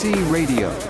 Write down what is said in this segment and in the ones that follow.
Prophecy Radio.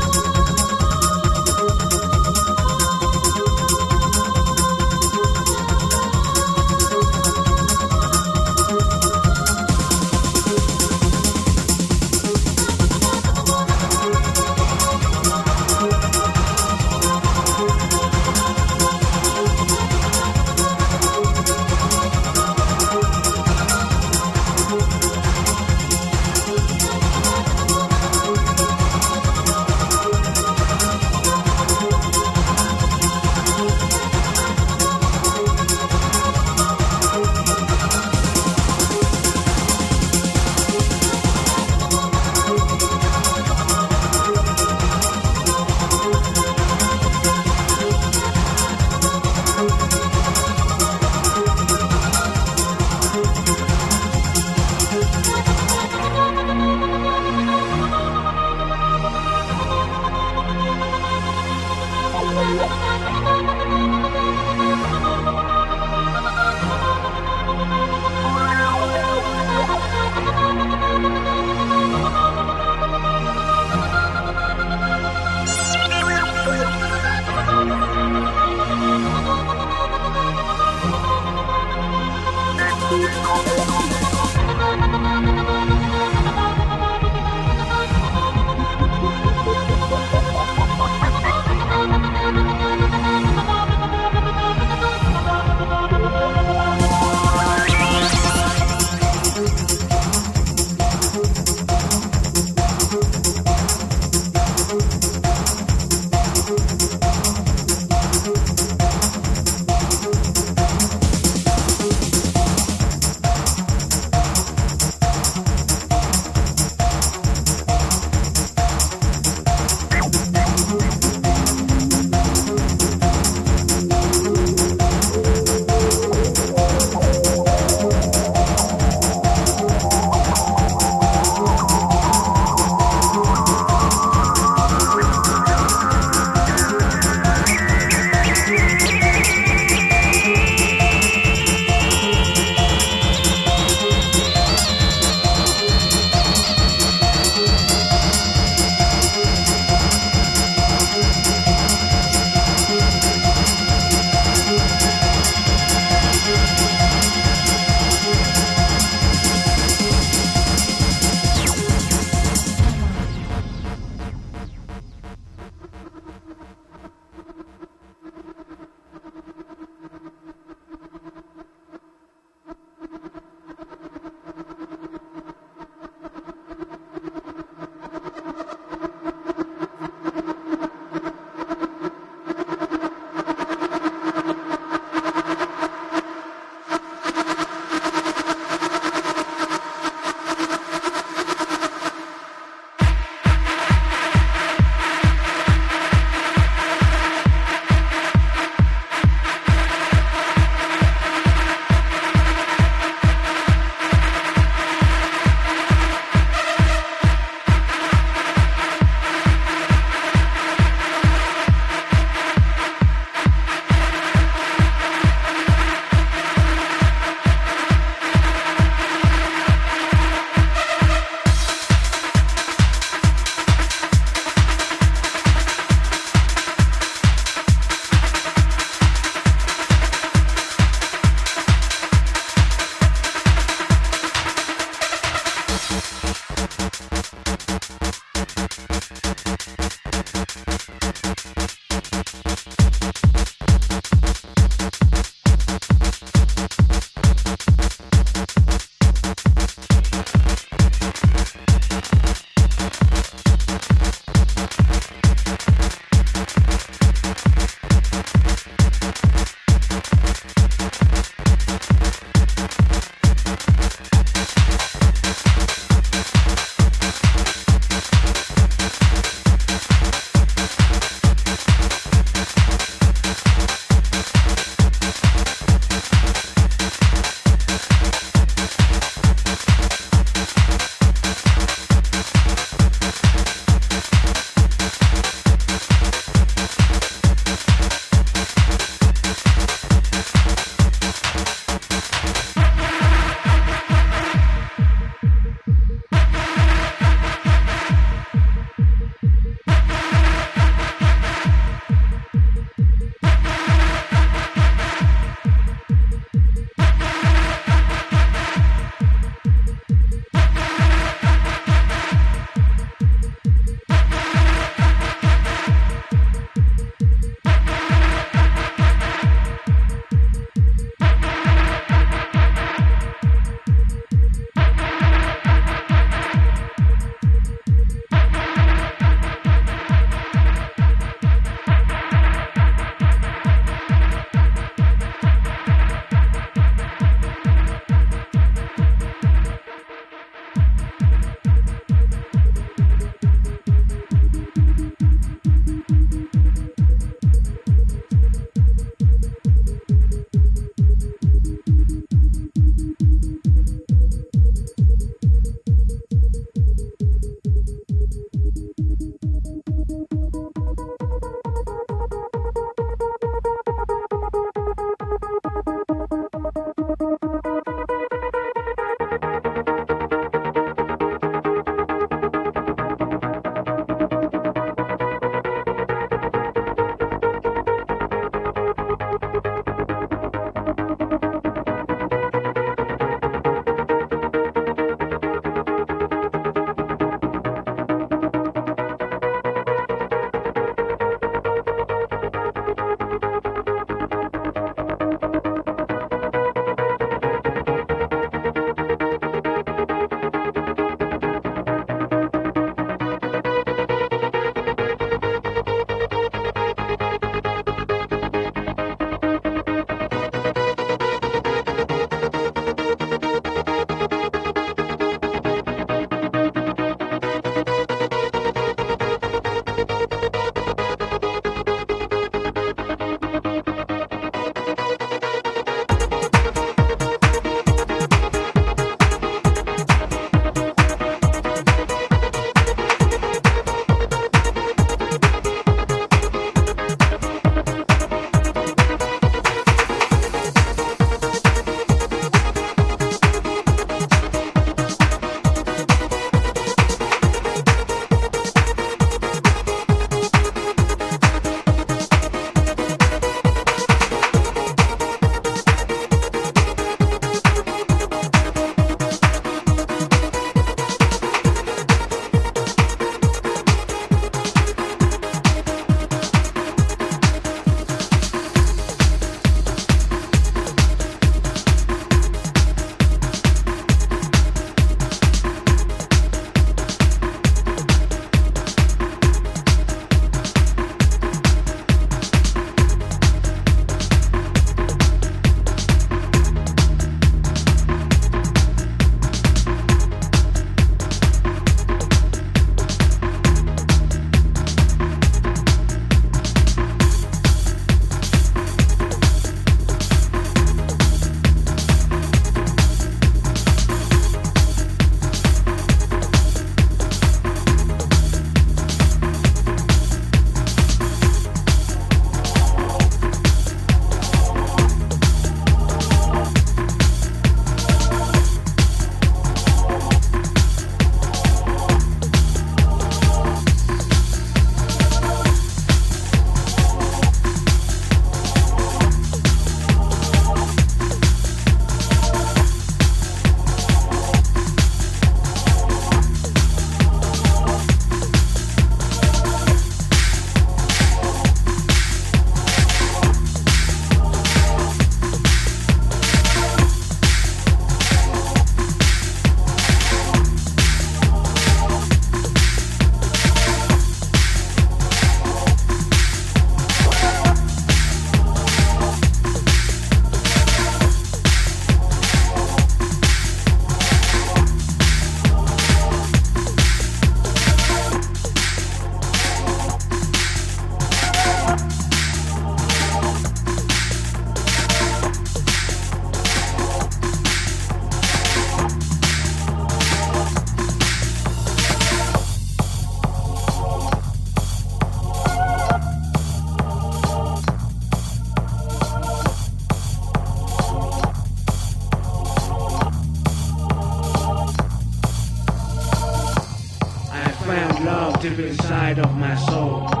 Deep inside of my soul.